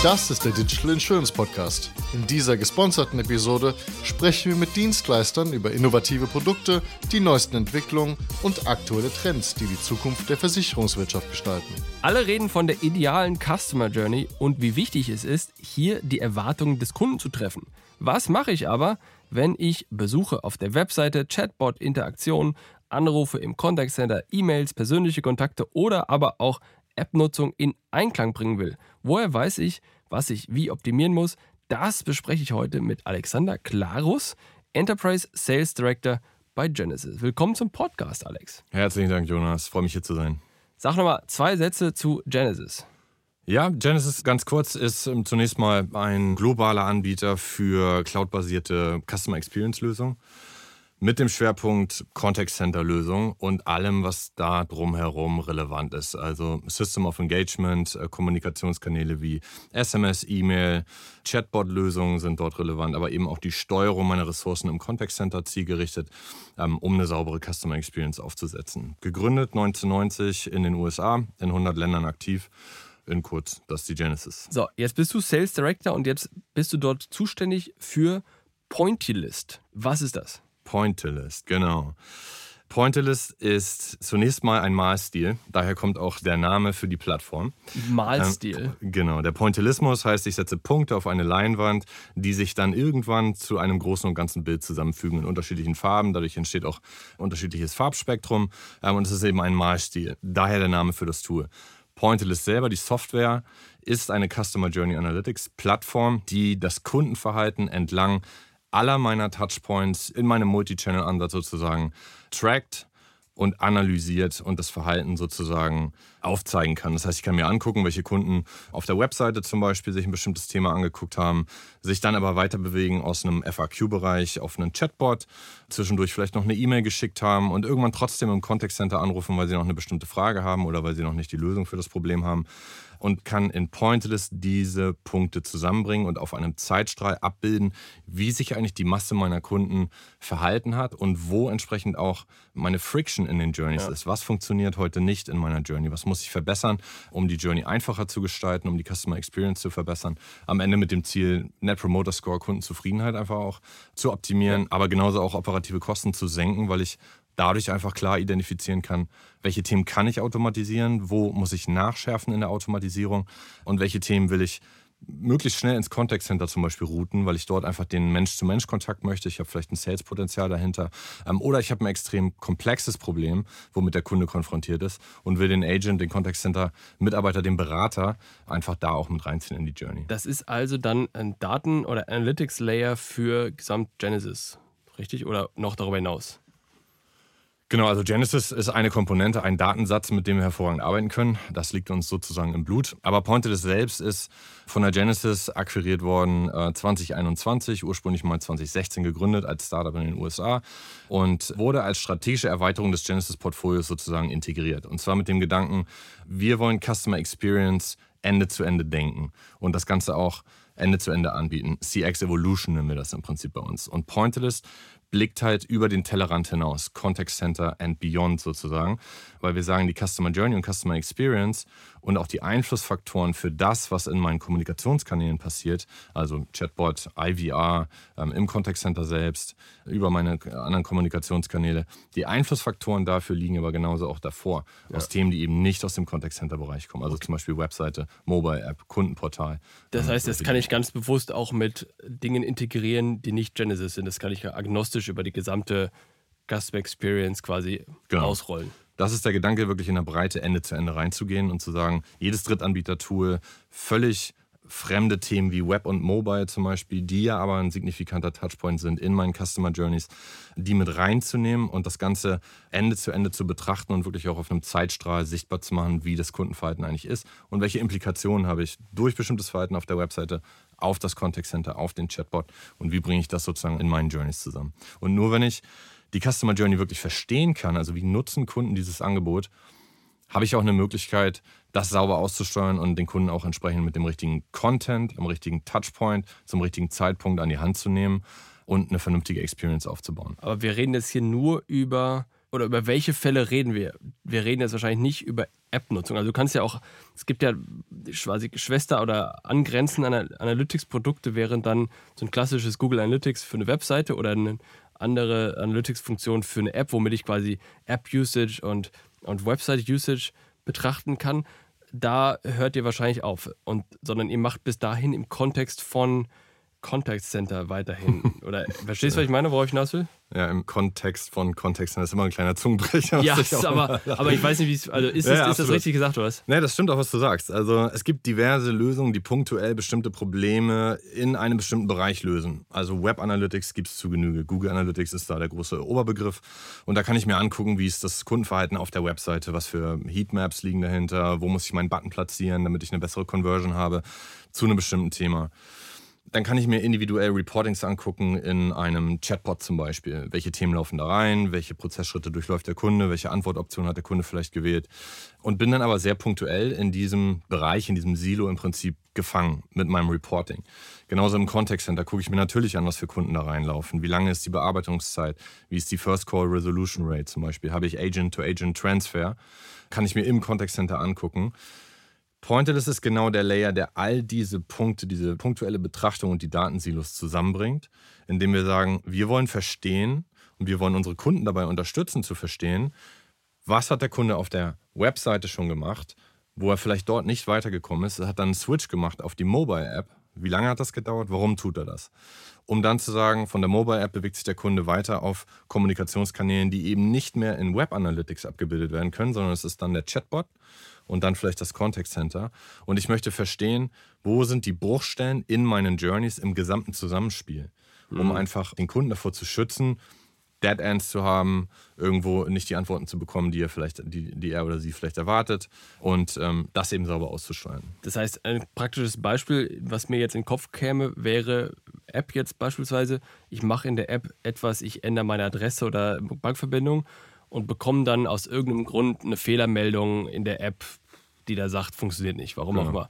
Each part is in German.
Das ist der Digital Insurance Podcast. In dieser gesponserten Episode sprechen wir mit Dienstleistern über innovative Produkte, die neuesten Entwicklungen und aktuelle Trends, die die Zukunft der Versicherungswirtschaft gestalten. Alle reden von der idealen Customer Journey und wie wichtig es ist, hier die Erwartungen des Kunden zu treffen. Was mache ich aber, wenn ich Besuche auf der Webseite, Chatbot, Interaktionen, Anrufe im Contact Center, E-Mails, persönliche Kontakte oder aber auch App-Nutzung in Einklang bringen will. Woher weiß ich, was ich wie optimieren muss? Das bespreche ich heute mit Alexander Klarus, Enterprise Sales Director bei Genesis. Willkommen zum Podcast, Alex. Herzlichen Dank, Jonas. Freue mich hier zu sein. Sag nochmal zwei Sätze zu Genesis. Ja, Genesis ganz kurz ist ähm, zunächst mal ein globaler Anbieter für cloudbasierte Customer Experience Lösungen mit dem Schwerpunkt Contact Center Lösung und allem, was da drumherum relevant ist. Also System of Engagement, äh, Kommunikationskanäle wie SMS, E-Mail, Chatbot-Lösungen sind dort relevant, aber eben auch die Steuerung meiner Ressourcen im Contact Center zielgerichtet, ähm, um eine saubere Customer Experience aufzusetzen. Gegründet 1990 in den USA, in 100 Ländern aktiv. In kurz, das ist die Genesis. So, jetzt bist du Sales Director und jetzt bist du dort zuständig für Pointylist. Was ist das? Pointillist, genau. Pointillist ist zunächst mal ein Malstil, daher kommt auch der Name für die Plattform. Malstil. Ähm, genau, der Pointillismus heißt, ich setze Punkte auf eine Leinwand, die sich dann irgendwann zu einem großen und ganzen Bild zusammenfügen in unterschiedlichen Farben. Dadurch entsteht auch unterschiedliches Farbspektrum ähm, und es ist eben ein Malstil. Daher der Name für das Tool. Pointillist selber, die Software, ist eine Customer Journey Analytics Plattform, die das Kundenverhalten entlang aller meiner Touchpoints in meinem Multi-Channel-Ansatz sozusagen trackt und analysiert und das Verhalten sozusagen aufzeigen kann. Das heißt, ich kann mir angucken, welche Kunden auf der Webseite zum Beispiel sich ein bestimmtes Thema angeguckt haben, sich dann aber weiter bewegen aus einem FAQ-Bereich auf einen Chatbot, zwischendurch vielleicht noch eine E-Mail geschickt haben und irgendwann trotzdem im Contact Center anrufen, weil sie noch eine bestimmte Frage haben oder weil sie noch nicht die Lösung für das Problem haben und kann in Pointless diese Punkte zusammenbringen und auf einem Zeitstrahl abbilden, wie sich eigentlich die Masse meiner Kunden verhalten hat und wo entsprechend auch meine Friction in den Journeys ja. ist. Was funktioniert heute nicht in meiner Journey? Was muss ich verbessern, um die Journey einfacher zu gestalten, um die Customer Experience zu verbessern? Am Ende mit dem Ziel, Net Promoter Score, Kundenzufriedenheit einfach auch zu optimieren, ja. aber genauso auch operative Kosten zu senken, weil ich dadurch einfach klar identifizieren kann, welche Themen kann ich automatisieren, wo muss ich nachschärfen in der Automatisierung und welche Themen will ich möglichst schnell ins Contact Center zum Beispiel routen, weil ich dort einfach den Mensch-zu-Mensch-Kontakt möchte. Ich habe vielleicht ein Sales-Potenzial dahinter. Ähm, oder ich habe ein extrem komplexes Problem, womit der Kunde konfrontiert ist und will den Agent, den Contact Center-Mitarbeiter, den Berater einfach da auch mit reinziehen in die Journey. Das ist also dann ein Daten- oder Analytics-Layer für Gesamt Genesis, richtig? Oder noch darüber hinaus? Genau, also Genesis ist eine Komponente, ein Datensatz, mit dem wir hervorragend arbeiten können. Das liegt uns sozusagen im Blut. Aber Pointed selbst ist von der Genesis akquiriert worden äh, 2021, ursprünglich mal 2016 gegründet als Startup in den USA und wurde als strategische Erweiterung des Genesis-Portfolios sozusagen integriert. Und zwar mit dem Gedanken, wir wollen Customer Experience Ende zu Ende denken und das Ganze auch Ende zu Ende anbieten. CX Evolution nennen wir das im Prinzip bei uns. Und Pointless blickt halt über den Tellerrand hinaus, Contact Center and Beyond sozusagen, weil wir sagen, die Customer Journey und Customer Experience und auch die Einflussfaktoren für das, was in meinen Kommunikationskanälen passiert, also Chatbot, IVR, ähm, im Contact Center selbst, über meine anderen Kommunikationskanäle, die Einflussfaktoren dafür liegen aber genauso auch davor, ja. aus Themen, die eben nicht aus dem Contact Center Bereich kommen, also okay. zum Beispiel Webseite, Mobile App, Kundenportal. Das ähm, heißt, das kann ich ganz bewusst auch mit Dingen integrieren, die nicht Genesis sind. Das kann ich agnostisch über die gesamte Customer Experience quasi genau. ausrollen. Das ist der Gedanke, wirklich in der Breite Ende zu Ende reinzugehen und zu sagen, jedes Drittanbieter-Tool völlig fremde Themen wie Web und Mobile zum Beispiel, die ja aber ein signifikanter Touchpoint sind in meinen Customer Journeys, die mit reinzunehmen und das Ganze Ende zu Ende zu betrachten und wirklich auch auf einem Zeitstrahl sichtbar zu machen, wie das Kundenverhalten eigentlich ist und welche Implikationen habe ich durch bestimmtes Verhalten auf der Webseite auf das Contact Center, auf den Chatbot und wie bringe ich das sozusagen in meinen Journeys zusammen. Und nur wenn ich die Customer Journey wirklich verstehen kann, also wie nutzen Kunden dieses Angebot, habe ich auch eine Möglichkeit, das sauber auszusteuern und den Kunden auch entsprechend mit dem richtigen Content, am richtigen Touchpoint, zum richtigen Zeitpunkt an die Hand zu nehmen und eine vernünftige Experience aufzubauen. Aber wir reden jetzt hier nur über oder über welche Fälle reden wir? Wir reden jetzt wahrscheinlich nicht über App-Nutzung. Also du kannst ja auch, es gibt ja quasi Schwester- oder angrenzende Analytics-Produkte, während dann so ein klassisches Google Analytics für eine Webseite oder eine andere Analytics-Funktion für eine App, womit ich quasi App-Usage und, und Website-Usage betrachten kann. Da hört ihr wahrscheinlich auf, und, sondern ihr macht bis dahin im Kontext von Contact Center weiterhin. Oder verstehst du, was ich meine, worauf ich hinaus will? Ja, im Kontext von Kontext, das ist immer ein kleiner Zungenbrecher. Ja, aber, aber ich weiß nicht, wie es. Also ist, ja, ist das richtig gesagt, oder was? Nee, das stimmt auch, was du sagst. Also es gibt diverse Lösungen, die punktuell bestimmte Probleme in einem bestimmten Bereich lösen. Also Web Analytics gibt es zu Genüge. Google Analytics ist da der große Oberbegriff. Und da kann ich mir angucken, wie ist das Kundenverhalten auf der Webseite, was für Heatmaps liegen dahinter, wo muss ich meinen Button platzieren, damit ich eine bessere Conversion habe zu einem bestimmten Thema. Dann kann ich mir individuell Reportings angucken in einem Chatbot zum Beispiel. Welche Themen laufen da rein? Welche Prozessschritte durchläuft der Kunde? Welche Antwortoption hat der Kunde vielleicht gewählt? Und bin dann aber sehr punktuell in diesem Bereich, in diesem Silo im Prinzip gefangen mit meinem Reporting. Genauso im Contact Center gucke ich mir natürlich an, was für Kunden da reinlaufen. Wie lange ist die Bearbeitungszeit? Wie ist die First Call Resolution Rate zum Beispiel? Habe ich Agent-to-Agent-Transfer? Kann ich mir im Contact Center angucken. Pointless ist genau der Layer, der all diese Punkte, diese punktuelle Betrachtung und die Datensilos zusammenbringt, indem wir sagen, wir wollen verstehen und wir wollen unsere Kunden dabei unterstützen zu verstehen, was hat der Kunde auf der Webseite schon gemacht, wo er vielleicht dort nicht weitergekommen ist, er hat dann einen Switch gemacht auf die Mobile App. Wie lange hat das gedauert? Warum tut er das? Um dann zu sagen, von der Mobile App bewegt sich der Kunde weiter auf Kommunikationskanälen, die eben nicht mehr in Web Analytics abgebildet werden können, sondern es ist dann der Chatbot und dann vielleicht das Contact Center. Und ich möchte verstehen, wo sind die Bruchstellen in meinen Journeys im gesamten Zusammenspiel, um mhm. einfach den Kunden davor zu schützen, Dead Ends zu haben, irgendwo nicht die Antworten zu bekommen, die er vielleicht, die, die er oder sie vielleicht erwartet und ähm, das eben sauber auszusteuern. Das heißt, ein praktisches Beispiel, was mir jetzt in den Kopf käme, wäre App jetzt beispielsweise. Ich mache in der App etwas, ich ändere meine Adresse oder Bankverbindung und bekommen dann aus irgendeinem Grund eine Fehlermeldung in der App, die da sagt, funktioniert nicht, warum ja. auch immer.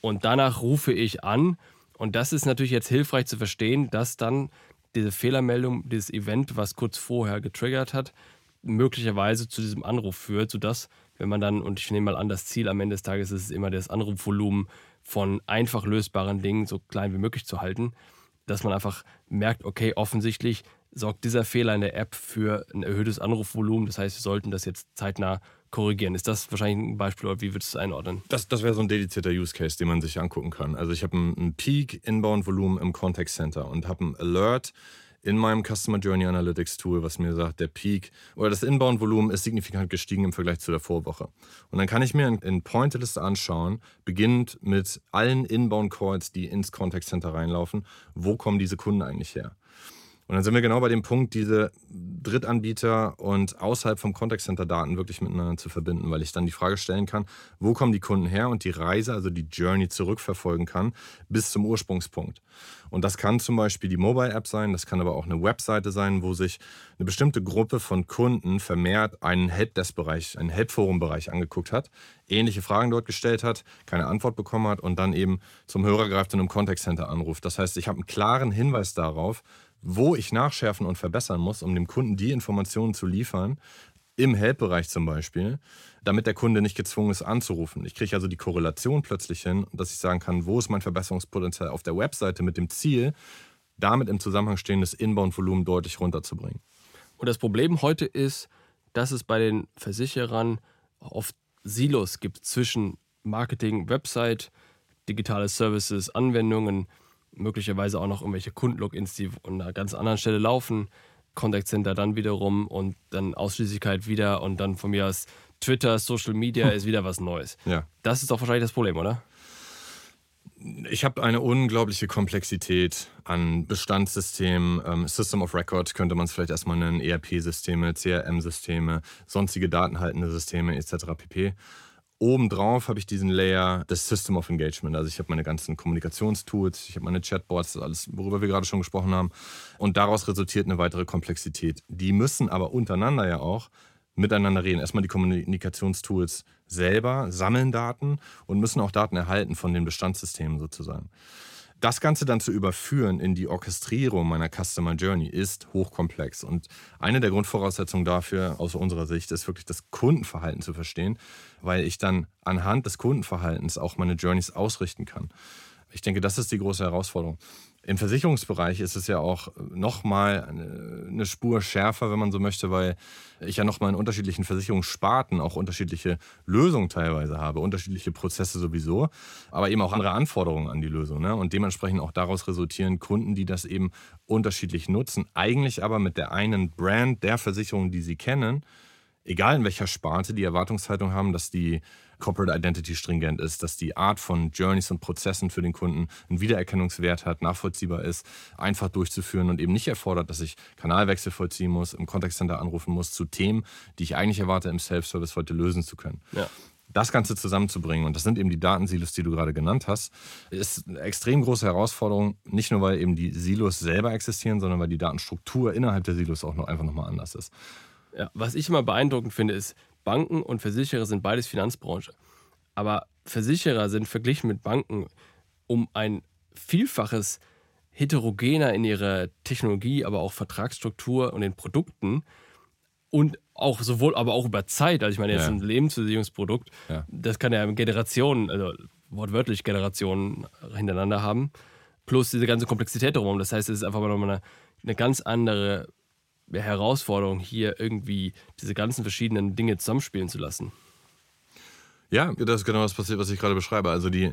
Und danach rufe ich an und das ist natürlich jetzt hilfreich zu verstehen, dass dann diese Fehlermeldung, dieses Event, was kurz vorher getriggert hat, möglicherweise zu diesem Anruf führt, sodass, wenn man dann, und ich nehme mal an, das Ziel am Ende des Tages ist es immer, das Anrufvolumen von einfach lösbaren Dingen so klein wie möglich zu halten, dass man einfach merkt, okay, offensichtlich sorgt dieser Fehler in der App für ein erhöhtes Anrufvolumen. Das heißt, wir sollten das jetzt zeitnah korrigieren. Ist das wahrscheinlich ein Beispiel oder wie würdest du es einordnen? Das, das wäre so ein dedizierter Use Case, den man sich angucken kann. Also ich habe ein, Peak Inbound-Volumen im Contact Center und habe ein Alert in meinem Customer Journey Analytics Tool, was mir sagt, der Peak oder das Inbound-Volumen ist signifikant gestiegen im Vergleich zu der Vorwoche. Und dann kann ich mir in, in Pointerlist anschauen, beginnend mit allen Inbound-Calls, die ins Contact Center reinlaufen, wo kommen diese Kunden eigentlich her? Und dann sind wir genau bei dem Punkt, diese Drittanbieter und außerhalb vom Contact Center Daten wirklich miteinander zu verbinden, weil ich dann die Frage stellen kann, wo kommen die Kunden her und die Reise, also die Journey zurückverfolgen kann bis zum Ursprungspunkt. Und das kann zum Beispiel die Mobile App sein, das kann aber auch eine Webseite sein, wo sich eine bestimmte Gruppe von Kunden vermehrt einen Helpdesk-Bereich, einen Helpforum-Bereich angeguckt hat, ähnliche Fragen dort gestellt hat, keine Antwort bekommen hat und dann eben zum Hörer greift und im Contact Center anruft. Das heißt, ich habe einen klaren Hinweis darauf, wo ich nachschärfen und verbessern muss, um dem Kunden die Informationen zu liefern, im Help-Bereich zum Beispiel, damit der Kunde nicht gezwungen ist anzurufen. Ich kriege also die Korrelation plötzlich hin, dass ich sagen kann, wo ist mein Verbesserungspotenzial auf der Webseite mit dem Ziel, damit im Zusammenhang stehendes Inbound-Volumen deutlich runterzubringen. Und das Problem heute ist, dass es bei den Versicherern oft Silos gibt zwischen Marketing, Website, digitale Services, Anwendungen, möglicherweise auch noch irgendwelche Kundenlogins, die an einer ganz anderen Stelle laufen. Contact Center dann wiederum und dann Ausschließlichkeit wieder und dann von mir aus Twitter, Social Media hm. ist wieder was Neues. Ja. Das ist doch wahrscheinlich das Problem, oder? Ich habe eine unglaubliche Komplexität an Bestandssystemen. Ähm, System of Record könnte man es vielleicht erstmal nennen, ERP-Systeme, CRM-Systeme, sonstige datenhaltende Systeme etc. pp. Obendrauf habe ich diesen Layer des System of Engagement. Also ich habe meine ganzen Kommunikationstools, ich habe meine Chatbots, alles, worüber wir gerade schon gesprochen haben. Und daraus resultiert eine weitere Komplexität. Die müssen aber untereinander ja auch miteinander reden. Erstmal die Kommunikationstools selber sammeln Daten und müssen auch Daten erhalten von den Bestandssystemen sozusagen. Das Ganze dann zu überführen in die Orchestrierung meiner Customer Journey ist hochkomplex. Und eine der Grundvoraussetzungen dafür aus unserer Sicht ist wirklich das Kundenverhalten zu verstehen, weil ich dann anhand des Kundenverhaltens auch meine Journeys ausrichten kann. Ich denke, das ist die große Herausforderung. Im Versicherungsbereich ist es ja auch nochmal eine Spur schärfer, wenn man so möchte, weil ich ja nochmal in unterschiedlichen Versicherungssparten auch unterschiedliche Lösungen teilweise habe, unterschiedliche Prozesse sowieso, aber eben auch andere Anforderungen an die Lösung. Ne? Und dementsprechend auch daraus resultieren Kunden, die das eben unterschiedlich nutzen, eigentlich aber mit der einen Brand der Versicherung, die sie kennen, egal in welcher Sparte, die Erwartungshaltung haben, dass die Corporate Identity stringent ist, dass die Art von Journeys und Prozessen für den Kunden einen Wiedererkennungswert hat, nachvollziehbar ist, einfach durchzuführen und eben nicht erfordert, dass ich Kanalwechsel vollziehen muss, im Contact Center anrufen muss zu Themen, die ich eigentlich erwarte, im Self-Service heute lösen zu können. Ja das Ganze zusammenzubringen, und das sind eben die Datensilos, die du gerade genannt hast, ist eine extrem große Herausforderung. Nicht nur, weil eben die Silos selber existieren, sondern weil die Datenstruktur innerhalb der Silos auch noch einfach nochmal anders ist. Ja, was ich immer beeindruckend finde, ist, Banken und Versicherer sind beides Finanzbranche. Aber Versicherer sind verglichen mit Banken um ein Vielfaches heterogener in ihrer Technologie, aber auch Vertragsstruktur und den Produkten und auch sowohl, aber auch über Zeit. Also ich meine, jetzt ja. ein Lebensversicherungsprodukt, ja. das kann ja Generationen, also wortwörtlich Generationen hintereinander haben, plus diese ganze Komplexität darum. Das heißt, es ist einfach mal eine, eine ganz andere Herausforderung, hier irgendwie diese ganzen verschiedenen Dinge zusammenspielen zu lassen. Ja, das ist genau das passiert, was ich gerade beschreibe. Also die,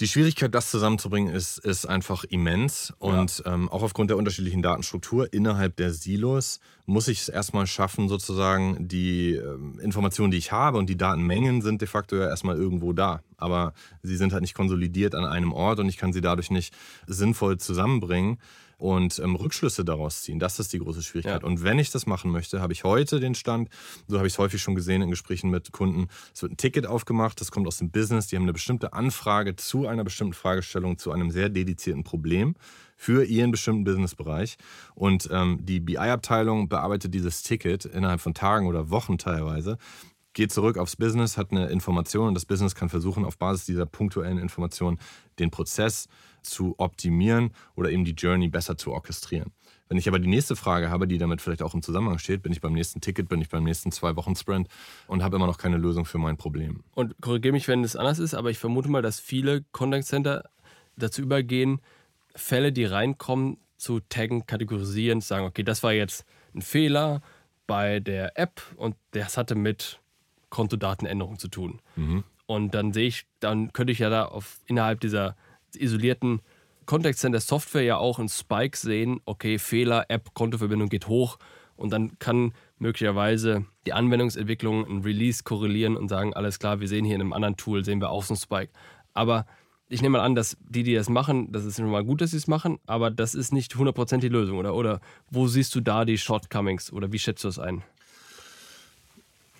die Schwierigkeit, das zusammenzubringen, ist, ist einfach immens. Und ja. ähm, auch aufgrund der unterschiedlichen Datenstruktur innerhalb der Silos muss ich es erstmal schaffen, sozusagen die ähm, Informationen, die ich habe und die Datenmengen sind de facto ja erstmal irgendwo da. Aber sie sind halt nicht konsolidiert an einem Ort und ich kann sie dadurch nicht sinnvoll zusammenbringen und ähm, Rückschlüsse daraus ziehen. Das ist die große Schwierigkeit. Ja. Und wenn ich das machen möchte, habe ich heute den Stand, so habe ich es häufig schon gesehen in Gesprächen mit Kunden, es wird ein Ticket aufgemacht, das kommt aus dem Business, die haben eine bestimmte Anfrage zu einer bestimmten Fragestellung, zu einem sehr dedizierten Problem für ihren bestimmten Businessbereich. Und ähm, die BI-Abteilung bearbeitet dieses Ticket innerhalb von Tagen oder Wochen teilweise geht zurück aufs Business, hat eine Information und das Business kann versuchen, auf Basis dieser punktuellen Information den Prozess zu optimieren oder eben die Journey besser zu orchestrieren. Wenn ich aber die nächste Frage habe, die damit vielleicht auch im Zusammenhang steht, bin ich beim nächsten Ticket, bin ich beim nächsten zwei Wochen Sprint und habe immer noch keine Lösung für mein Problem. Und korrigiere mich, wenn es anders ist, aber ich vermute mal, dass viele Contact Center dazu übergehen, Fälle, die reinkommen, zu taggen, kategorisieren, zu sagen, okay, das war jetzt ein Fehler bei der App und das hatte mit Kontodatenänderung zu tun. Mhm. Und dann sehe ich, dann könnte ich ja da auf, innerhalb dieser isolierten Contact Center Software ja auch einen Spike sehen, okay, Fehler, App, Kontoverbindung geht hoch und dann kann möglicherweise die Anwendungsentwicklung ein Release korrelieren und sagen, alles klar, wir sehen hier in einem anderen Tool, sehen wir auch so einen Spike. Aber ich nehme mal an, dass die, die das machen, das ist schon mal gut, dass sie es machen, aber das ist nicht 100% die Lösung, oder? Oder wo siehst du da die Shortcomings oder wie schätzt du das ein?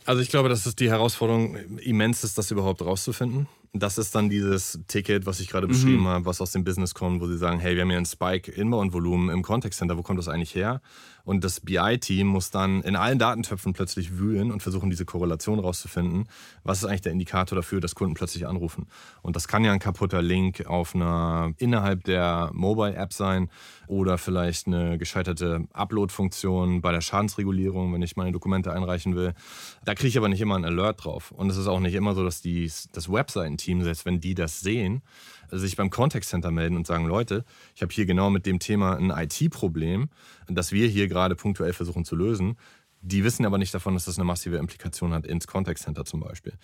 Also ich glaube, dass es die Herausforderung immens ist, das überhaupt rauszufinden. Das ist dann dieses Ticket, was ich gerade mhm. beschrieben habe, was aus dem Business kommt, wo sie sagen, hey, wir haben hier einen Spike Inbound-Volumen im Contact Center, wo kommt das eigentlich her? Und das BI-Team muss dann in allen Datentöpfen plötzlich wühlen und versuchen, diese Korrelation rauszufinden. Was ist eigentlich der Indikator dafür, dass Kunden plötzlich anrufen? Und das kann ja ein kaputter Link auf einer innerhalb der Mobile-App sein oder vielleicht eine gescheiterte Upload-Funktion bei der Schadensregulierung, wenn ich meine Dokumente einreichen will. Da kriege ich aber nicht immer einen Alert drauf. Und es ist auch nicht immer so, dass die, das Webseitenteam, selbst wenn die das sehen, sich beim Contact Center melden und sagen, Leute, ich habe hier genau mit dem Thema ein IT-Problem, das wir hier gerade punktuell versuchen zu lösen. Die wissen aber nicht davon, dass das eine massive Implikation hat ins Contact Center zum Beispiel.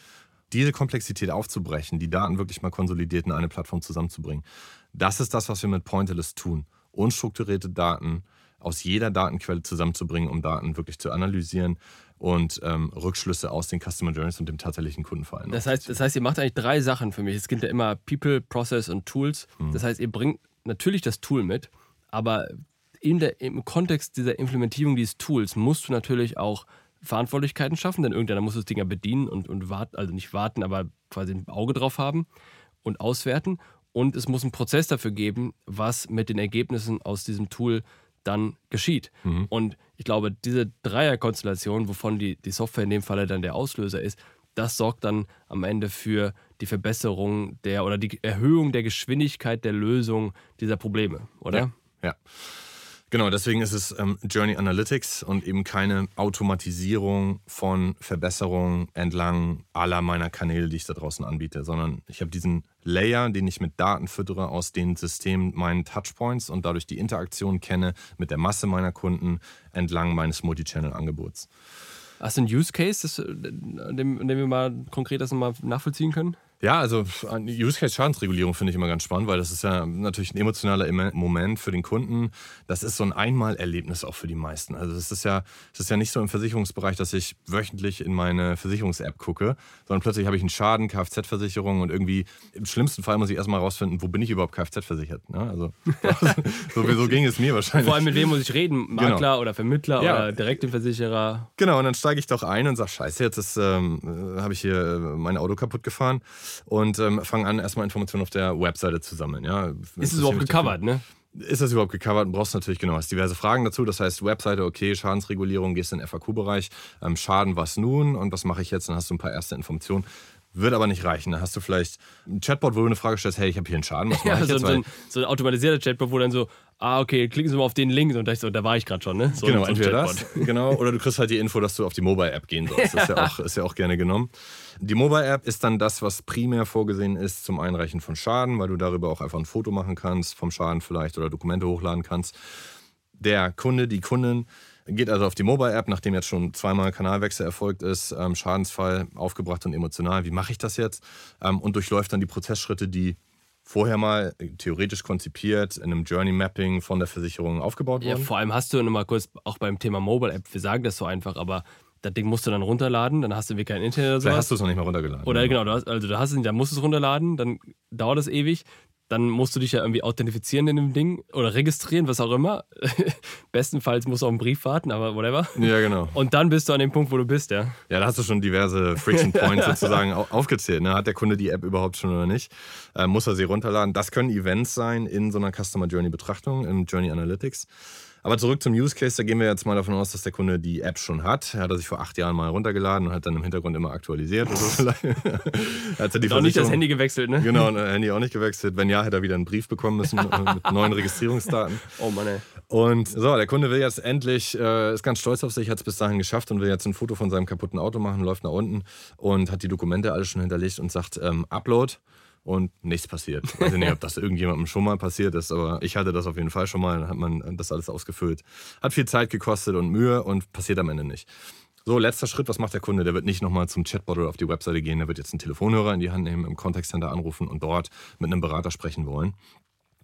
Diese Komplexität aufzubrechen, die Daten wirklich mal konsolidiert in eine Plattform zusammenzubringen, das ist das, was wir mit Pointerless tun. Unstrukturierte Daten aus jeder Datenquelle zusammenzubringen, um Daten wirklich zu analysieren und ähm, Rückschlüsse aus den Customer Journeys und dem tatsächlichen Kundenverhalten. Das heißt, das heißt, ihr macht eigentlich drei Sachen für mich. Es gilt ja immer People, Process und Tools. Mhm. Das heißt, ihr bringt natürlich das Tool mit, aber der, im Kontext dieser Implementierung dieses Tools musst du natürlich auch Verantwortlichkeiten schaffen, denn irgendeiner muss das Ding ja bedienen und, und warten, also nicht warten, aber quasi ein Auge drauf haben und auswerten. Und es muss einen Prozess dafür geben, was mit den Ergebnissen aus diesem Tool dann geschieht. Mhm. Und ich glaube, diese Dreierkonstellation, wovon die, die Software in dem Falle dann der Auslöser ist, das sorgt dann am Ende für die Verbesserung der oder die Erhöhung der Geschwindigkeit der Lösung dieser Probleme, oder? Ja. ja. Genau, deswegen ist es ähm, Journey Analytics und eben keine Automatisierung von Verbesserungen entlang aller meiner Kanäle, die ich da draußen anbiete, sondern ich habe diesen Layer, den ich mit Daten füttere aus den Systemen meinen Touchpoints und dadurch die Interaktion kenne mit der Masse meiner Kunden entlang meines Multichannel-Angebots. Hast du einen Use Case, das, dem, an dem wir mal konkret das mal nachvollziehen können? Ja, also Use Case Schadensregulierung finde ich immer ganz spannend, weil das ist ja natürlich ein emotionaler Moment für den Kunden. Das ist so ein Einmalerlebnis auch für die meisten. Also es ist ja, es ist ja nicht so im Versicherungsbereich, dass ich wöchentlich in meine Versicherungs-App gucke, sondern plötzlich habe ich einen Schaden, Kfz-Versicherung und irgendwie im schlimmsten Fall muss ich erstmal rausfinden, wo bin ich überhaupt Kfz-versichert. Ne? Also so, so, ging es mir wahrscheinlich. Vor allem mit wem muss ich reden? Makler genau. oder Vermittler ja. oder Direktversicherer? Genau, und dann steige ich doch ein und sage, scheiße, jetzt ähm, habe ich hier äh, mein Auto kaputt gefahren und ähm, fange an, erstmal Informationen auf der Webseite zu sammeln. Ja. Ist es überhaupt gecovert, ne? Ist das überhaupt gecovert? Du brauchst natürlich genau, hast diverse Fragen dazu. Das heißt, Webseite, okay, Schadensregulierung, gehst in den FAQ-Bereich. Ähm, Schaden, was nun und was mache ich jetzt? Dann hast du ein paar erste Informationen. Wird aber nicht reichen. Da hast du vielleicht ein Chatbot, wo du eine Frage stellst, hey, ich habe hier einen Schaden, was ja, ich jetzt? So, ein, so ein automatisierter Chatbot, wo dann so, ah, okay, klicken Sie mal auf den Link und da, so, da war ich gerade schon, ne? So genau, entweder das, genau, oder du kriegst halt die Info, dass du auf die Mobile-App gehen sollst. Das ist ja, auch, ist ja auch gerne genommen. Die Mobile-App ist dann das, was primär vorgesehen ist zum Einreichen von Schaden, weil du darüber auch einfach ein Foto machen kannst, vom Schaden vielleicht oder Dokumente hochladen kannst. Der Kunde, die Kundin Geht also auf die Mobile-App, nachdem jetzt schon zweimal Kanalwechsel erfolgt ist, ähm, Schadensfall aufgebracht und emotional. Wie mache ich das jetzt? Ähm, und durchläuft dann die Prozessschritte, die vorher mal theoretisch konzipiert in einem Journey Mapping von der Versicherung aufgebaut wurden. Ja, vor allem hast du nochmal kurz auch beim Thema Mobile App, wir sagen das so einfach, aber das Ding musst du dann runterladen, dann hast du wie kein Internet oder so. Vielleicht hast du es noch nicht mal runtergeladen. Oder genau, du hast, also du hast es, dann musst du es runterladen, dann dauert es ewig dann musst du dich ja irgendwie authentifizieren in dem Ding oder registrieren, was auch immer. Bestenfalls musst du auch einen Brief warten, aber whatever. Ja, genau. Und dann bist du an dem Punkt, wo du bist, ja. Ja, da hast du schon diverse Friction Points sozusagen aufgezählt. Ne? Hat der Kunde die App überhaupt schon oder nicht? Äh, muss er sie runterladen? Das können Events sein in so einer Customer Journey Betrachtung, in Journey Analytics. Aber zurück zum Use Case, da gehen wir jetzt mal davon aus, dass der Kunde die App schon hat. Er hat er sich vor acht Jahren mal runtergeladen und hat dann im Hintergrund immer aktualisiert. Oder hat er die auch nicht das Handy gewechselt, ne? Genau, das Handy auch nicht gewechselt. Wenn ja, hätte er wieder einen Brief bekommen müssen mit neuen Registrierungsdaten. Oh Mann, ey. Und so, der Kunde will jetzt endlich, äh, ist ganz stolz auf sich, hat es bis dahin geschafft und will jetzt ein Foto von seinem kaputten Auto machen, läuft nach unten und hat die Dokumente alle schon hinterlegt und sagt ähm, Upload und nichts passiert. Ich weiß nicht, ob das irgendjemandem schon mal passiert ist, aber ich hatte das auf jeden Fall schon mal. Dann hat man das alles ausgefüllt. Hat viel Zeit gekostet und Mühe und passiert am Ende nicht. So, letzter Schritt, was macht der Kunde? Der wird nicht nochmal zum Chatbot oder auf die Webseite gehen, der wird jetzt einen Telefonhörer in die Hand nehmen, im Contact Center anrufen und dort mit einem Berater sprechen wollen.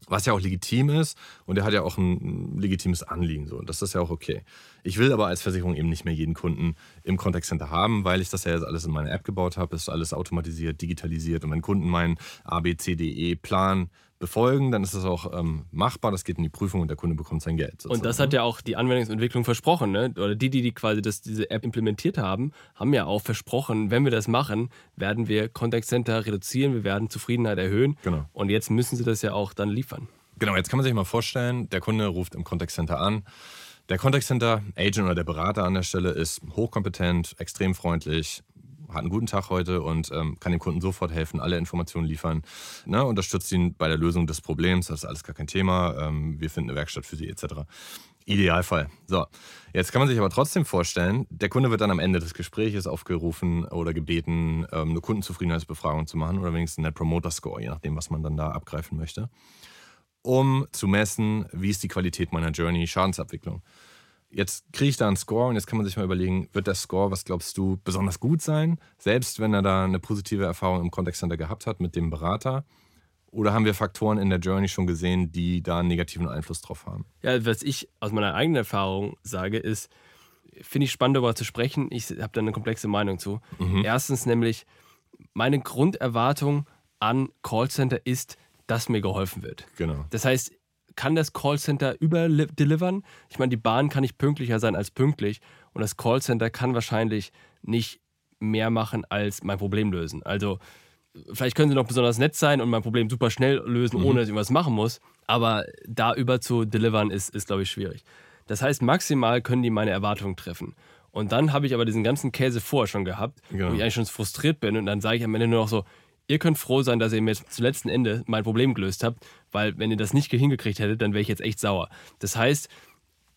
Was ja auch legitim ist und er hat ja auch ein legitimes Anliegen. So. Und das ist ja auch okay. Ich will aber als Versicherung eben nicht mehr jeden Kunden im Contact Center haben, weil ich das ja jetzt alles in meine App gebaut habe. Ist alles automatisiert, digitalisiert. Und wenn Kunden meinen ABCDE-Plan befolgen, dann ist das auch ähm, machbar. Das geht in die Prüfung und der Kunde bekommt sein Geld. Sozusagen. Und das hat ja auch die Anwendungsentwicklung versprochen. Ne? Oder die, die, die quasi das, diese App implementiert haben, haben ja auch versprochen, wenn wir das machen, werden wir Contact Center reduzieren, wir werden Zufriedenheit erhöhen. Genau. Und jetzt müssen sie das ja auch dann liefern. Genau, jetzt kann man sich mal vorstellen, der Kunde ruft im Contact Center an. Der Contact Center Agent oder der Berater an der Stelle ist hochkompetent, extrem freundlich, hat einen guten Tag heute und ähm, kann dem Kunden sofort helfen, alle Informationen liefern, ne, unterstützt ihn bei der Lösung des Problems, das ist alles gar kein Thema, ähm, wir finden eine Werkstatt für sie etc. Idealfall. So, jetzt kann man sich aber trotzdem vorstellen, der Kunde wird dann am Ende des Gesprächs aufgerufen oder gebeten, ähm, eine Kundenzufriedenheitsbefragung zu machen oder wenigstens einen Net Promoter Score, je nachdem, was man dann da abgreifen möchte, um zu messen, wie ist die Qualität meiner Journey Schadensabwicklung. Jetzt kriege ich da einen Score und jetzt kann man sich mal überlegen, wird der Score, was glaubst du, besonders gut sein, selbst wenn er da eine positive Erfahrung im Contact Center gehabt hat mit dem Berater? Oder haben wir Faktoren in der Journey schon gesehen, die da einen negativen Einfluss drauf haben? Ja, was ich aus meiner eigenen Erfahrung sage, ist, finde ich spannend darüber zu sprechen. Ich habe da eine komplexe Meinung zu. Mhm. Erstens nämlich, meine Grunderwartung an Callcenter ist, dass mir geholfen wird. Genau. Das heißt, kann das Callcenter überdelivern? Ich meine, die Bahn kann nicht pünktlicher sein als pünktlich und das Callcenter kann wahrscheinlich nicht mehr machen als mein Problem lösen. Also vielleicht können sie noch besonders nett sein und mein Problem super schnell lösen, mhm. ohne dass ich irgendwas machen muss, aber da über zu delivern ist, ist glaube ich, schwierig. Das heißt, maximal können die meine Erwartungen treffen. Und dann habe ich aber diesen ganzen Käse vorher schon gehabt, Genau. wo ich eigentlich schon frustriert bin. Und dann sage ich am Ende nur noch so, ihr könnt froh sein, dass ihr mir jetzt zum letzten Ende mein Problem gelöst habt, weil wenn ihr das nicht hingekriegt hättet, dann wäre ich jetzt echt sauer. Das heißt,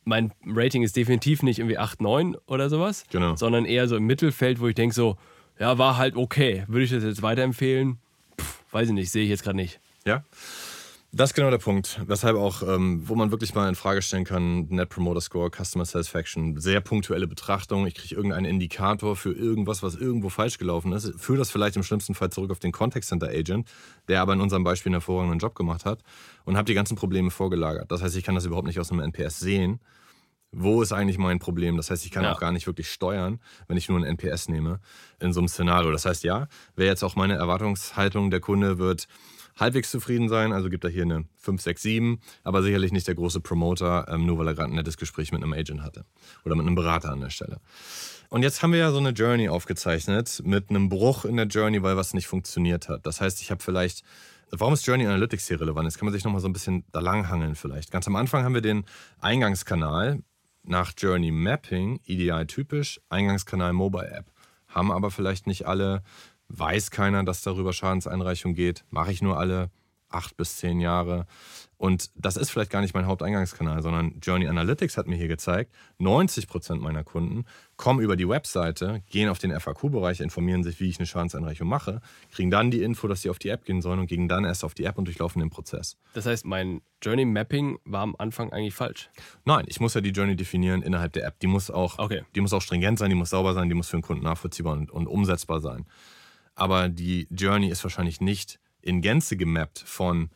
mein Rating ist definitiv nicht irgendwie 8, 9 oder sowas, Genau. sondern eher so im Mittelfeld, wo ich denke so, ja, war halt okay. Würde ich das jetzt weiterempfehlen? Pff, weiß ich nicht, sehe ich jetzt gerade nicht. Ja. Das ist genau der Punkt. Weshalb auch, ähm, wo man wirklich mal in Frage stellen kann, Net Promoter Score, Customer Satisfaction, sehr punktuelle Betrachtung. Ich kriege irgendeinen Indikator für irgendwas, was irgendwo falsch gelaufen ist. Führe das vielleicht im schlimmsten Fall zurück auf den Contact Center Agent, der aber in unserem Beispiel einen hervorragenden Job gemacht hat und habe die ganzen Probleme vorgelagert. Das heißt, ich kann das überhaupt nicht aus einem NPS sehen. Wo ist eigentlich mein Problem? Das heißt, ich kann Ja. auch gar nicht wirklich steuern, wenn ich nur ein NPS nehme in so einem Szenario. Das heißt, ja, wäre jetzt auch meine Erwartungshaltung, der Kunde wird halbwegs zufrieden sein, also gibt er hier eine 5, 6, 7, aber sicherlich nicht der große Promoter, ähm, nur weil er gerade ein nettes Gespräch mit einem Agent hatte oder mit einem Berater an der Stelle. Und jetzt haben wir ja so eine Journey aufgezeichnet mit einem Bruch in der Journey, weil was nicht funktioniert hat. Das heißt, ich habe vielleicht Warum ist Journey Analytics hier relevant? Jetzt kann man sich nochmal so ein bisschen da langhangeln vielleicht. Ganz am Anfang haben wir den Eingangskanal nach Journey Mapping, ideal typisch, Eingangskanal Mobile App. Haben aber vielleicht nicht alle, weiß keiner, dass darüber Schadenseinreichung geht, mache ich nur alle acht bis zehn Jahre. Und das ist vielleicht gar nicht mein Haupteingangskanal, sondern Journey Analytics hat mir hier gezeigt, 90% meiner Kunden kommen über die Webseite, gehen auf den FAQ-Bereich, informieren sich, wie ich eine Schadenseinreichung mache, kriegen dann die Info, dass sie auf die App gehen sollen und gehen dann erst auf die App und durchlaufen den Prozess. Das heißt, mein Journey Mapping war am Anfang eigentlich falsch. Nein, ich muss ja die Journey definieren innerhalb der App. Die muss auch, Okay. die muss auch stringent sein, die muss sauber sein, die muss für den Kunden nachvollziehbar und, und umsetzbar sein. Aber die Journey ist wahrscheinlich nicht in Gänze gemappt von,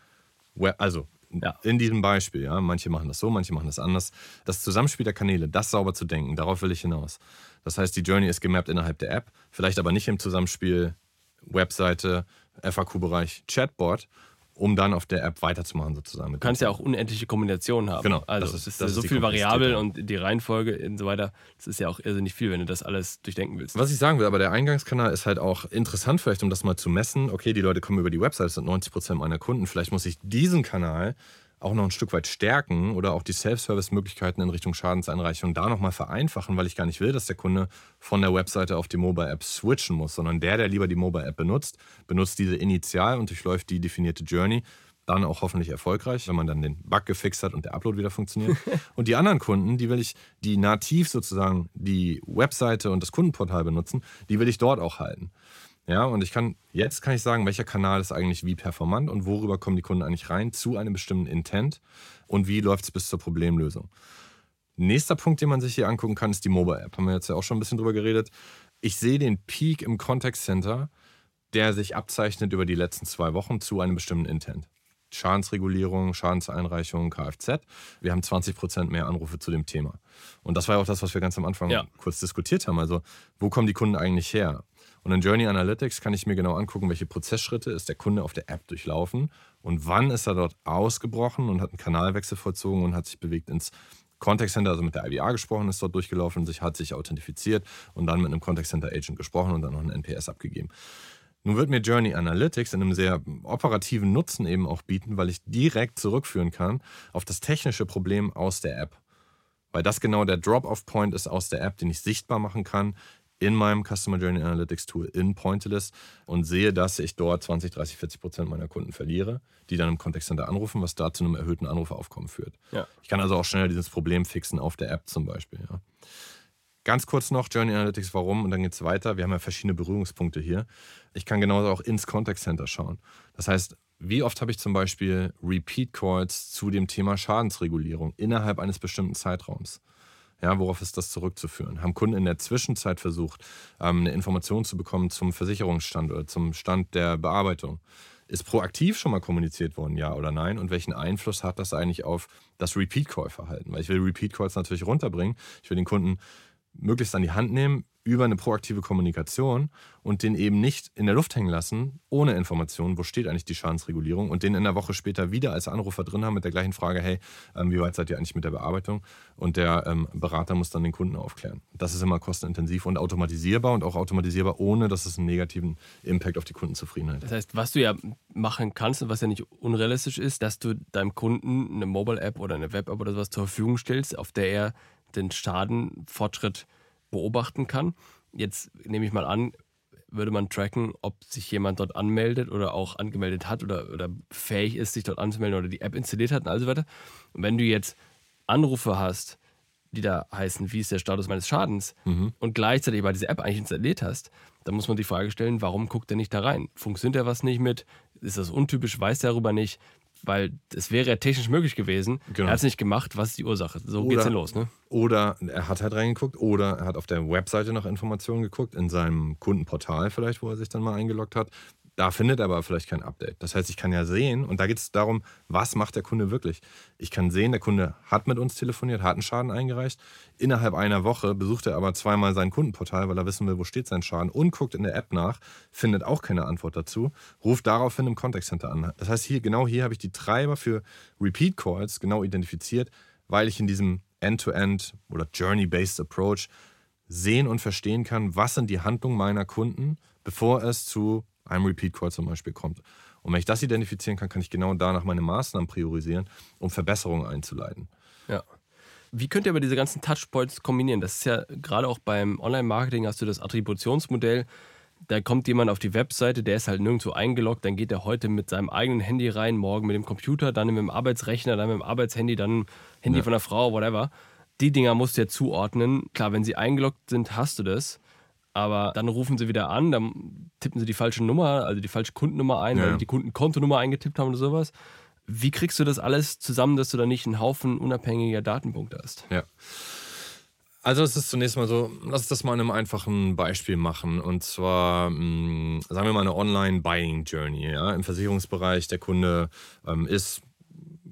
Web, also Ja. in diesem Beispiel, ja, manche machen das so, manche machen das anders. Das Zusammenspiel der Kanäle, das sauber zu denken, darauf will ich hinaus. Das heißt, die Journey ist gemappt innerhalb der App, vielleicht aber nicht im Zusammenspiel Webseite, FAQ-Bereich, Chatbot, um dann auf der App weiterzumachen sozusagen. Du kannst ja auch unendliche Kombinationen haben. Genau, Also das ist- es ist, das so viel Variabel Komplexität, und die Reihenfolge und so weiter. Das ist ja auch irrsinnig viel, wenn du das alles durchdenken willst. Was ich sagen will, aber der Eingangskanal ist halt auch interessant, vielleicht um das mal zu messen. Okay, die Leute kommen über die Website, das sind 90% meiner Kunden. Vielleicht muss ich diesen Kanal auch noch ein Stück weit stärken oder auch die Self-Service-Möglichkeiten in Richtung Schadenseinreichung da nochmal vereinfachen, weil ich gar nicht will, dass der Kunde von der Webseite auf die Mobile-App switchen muss, sondern der, der lieber die Mobile-App benutzt, benutzt diese initial und durchläuft die definierte Journey. Dann auch hoffentlich erfolgreich, wenn man dann den Bug gefixt hat und der Upload wieder funktioniert. und die anderen Kunden, die will ich, die nativ sozusagen die Webseite und das Kundenportal benutzen, die will ich dort auch halten. Ja, und ich kann, jetzt kann ich sagen, welcher Kanal ist eigentlich wie performant und worüber kommen die Kunden eigentlich rein zu einem bestimmten Intent und wie läuft es bis zur Problemlösung. Nächster Punkt, den man sich hier angucken kann, ist die Mobile App. Haben wir jetzt ja auch schon ein bisschen drüber geredet. Ich sehe den Peak im Contact Center, der sich abzeichnet über die letzten zwei Wochen zu einem bestimmten Intent. Schadensregulierung, Schadenseinreichung, Kfz. Wir haben 20 Prozent mehr Anrufe zu dem Thema. Und das war ja auch das, was wir ganz am Anfang Ja. kurz diskutiert haben. Also, wo kommen die Kunden eigentlich her? Und in Journey Analytics kann ich mir genau angucken, welche Prozessschritte ist der Kunde auf der App durchlaufen und wann ist er dort ausgebrochen und hat einen Kanalwechsel vollzogen und hat sich bewegt ins Contact Center, also mit der IVA gesprochen, ist dort durchgelaufen, sich hat sich authentifiziert und dann mit einem Contact Center Agent gesprochen und dann noch einen NPS abgegeben. Nun wird mir Journey Analytics in einem sehr operativen Nutzen eben auch bieten, weil ich direkt zurückführen kann auf das technische Problem aus der App. Weil das genau der Drop-off-Point ist aus der App, den ich sichtbar machen kann in meinem Customer Journey Analytics Tool in Pointillist und sehe, dass ich dort 20, 30, 40 Prozent meiner Kunden verliere, die dann im Contact Center anrufen, was da zu einem erhöhten Anrufaufkommen führt. Ja. Ich kann also auch schneller dieses Problem fixen auf der App zum Beispiel. Ja. Ganz kurz noch Journey Analytics, warum? Und dann geht es weiter. Wir haben ja verschiedene Berührungspunkte hier. Ich kann genauso auch ins Contact Center schauen. Das heißt, wie oft habe ich zum Beispiel Repeat Calls zu dem Thema Schadensregulierung innerhalb eines bestimmten Zeitraums? Ja, worauf ist das zurückzuführen? Haben Kunden in der Zwischenzeit versucht, ähm, eine Information zu bekommen zum Versicherungsstand oder zum Stand der Bearbeitung? Ist proaktiv schon mal kommuniziert worden, ja oder nein? Und welchen Einfluss hat das eigentlich auf das Repeat-Call-Verhalten? Weil ich will Repeat-Calls natürlich runterbringen. Ich will den Kunden möglichst an die Hand nehmen über eine proaktive Kommunikation und den eben nicht in der Luft hängen lassen, ohne Informationen, wo steht eigentlich die Schadensregulierung und den in der Woche später wieder als Anrufer drin haben mit der gleichen Frage, hey, ähm, wie weit seid ihr eigentlich mit der Bearbeitung? Und der ähm, Berater muss dann den Kunden aufklären. Das ist immer kostenintensiv und automatisierbar und auch automatisierbar, ohne dass es einen negativen Impact auf die Kundenzufriedenheit hat. Das heißt, was du ja machen kannst und was ja nicht unrealistisch ist, dass du deinem Kunden eine Mobile-App oder eine Web-App oder sowas zur Verfügung stellst, auf der er den Schadenfortschritt beobachten kann. Jetzt nehme ich mal an, würde man tracken, ob sich jemand dort anmeldet oder auch angemeldet hat oder, oder fähig ist, sich dort anzumelden oder die App installiert hat und all so weiter. Und wenn du jetzt Anrufe hast, die da heißen, wie ist der Status meines Schadens mhm. und gleichzeitig aber diese App eigentlich installiert hast, dann muss man die Frage stellen, warum guckt er nicht da rein? Funktioniert er was nicht mit? Ist das untypisch? Weiß er darüber nicht? Weil es wäre ja technisch möglich gewesen. Genau. Er hat es nicht gemacht. Was ist die Ursache? So geht es dann los, ne? Oder er hat halt reingeguckt oder er hat auf der Webseite nach Informationen geguckt, in seinem Kundenportal vielleicht, wo er sich dann mal eingeloggt hat. Da findet er aber vielleicht kein Update. Das heißt, ich kann ja sehen, und da geht es darum, was macht der Kunde wirklich. Ich kann sehen, der Kunde hat mit uns telefoniert, hat einen Schaden eingereicht. Innerhalb einer Woche besucht er aber zweimal sein Kundenportal, weil er wissen will, wo steht sein Schaden und guckt in der App nach, findet auch keine Antwort dazu, ruft daraufhin im Contact Center an. Das heißt, hier, genau hier habe ich die Treiber für Repeat Calls genau identifiziert, weil ich in diesem End-to-End -End oder Journey-Based Approach sehen und verstehen kann, was sind die Handlungen meiner Kunden, bevor es zu einem Repeat Call zum Beispiel kommt. Und wenn ich das identifizieren kann, kann ich genau danach meine Maßnahmen priorisieren, um Verbesserungen einzuleiten. Ja. Wie könnt ihr aber diese ganzen Touchpoints kombinieren? Das ist ja gerade auch beim Online-Marketing hast du das Attributionsmodell. Da kommt jemand auf die Webseite, der ist halt nirgendwo eingeloggt, dann geht er heute mit seinem eigenen Handy rein, morgen mit dem Computer, dann mit dem Arbeitsrechner, dann mit dem Arbeitshandy, dann Handy ja. von der Frau, whatever. Die Dinger musst du ja zuordnen. Klar, wenn sie eingeloggt sind, hast du das. Aber dann rufen sie wieder an, dann tippen sie die falsche Nummer, also die falsche Kundennummer ein, ja. weil die Kundenkontonummer eingetippt haben oder sowas. Wie kriegst du das alles zusammen, dass du da nicht einen Haufen unabhängiger Datenpunkte hast? Ja. Also es ist zunächst mal so, lass uns das mal in einem einfachen Beispiel machen. Und zwar, mh, hm, sagen wir mal, eine Online-Buying-Journey. Ja? Im Versicherungsbereich, der Kunde ähm, ist